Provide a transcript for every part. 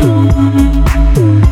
Ooh.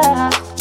love.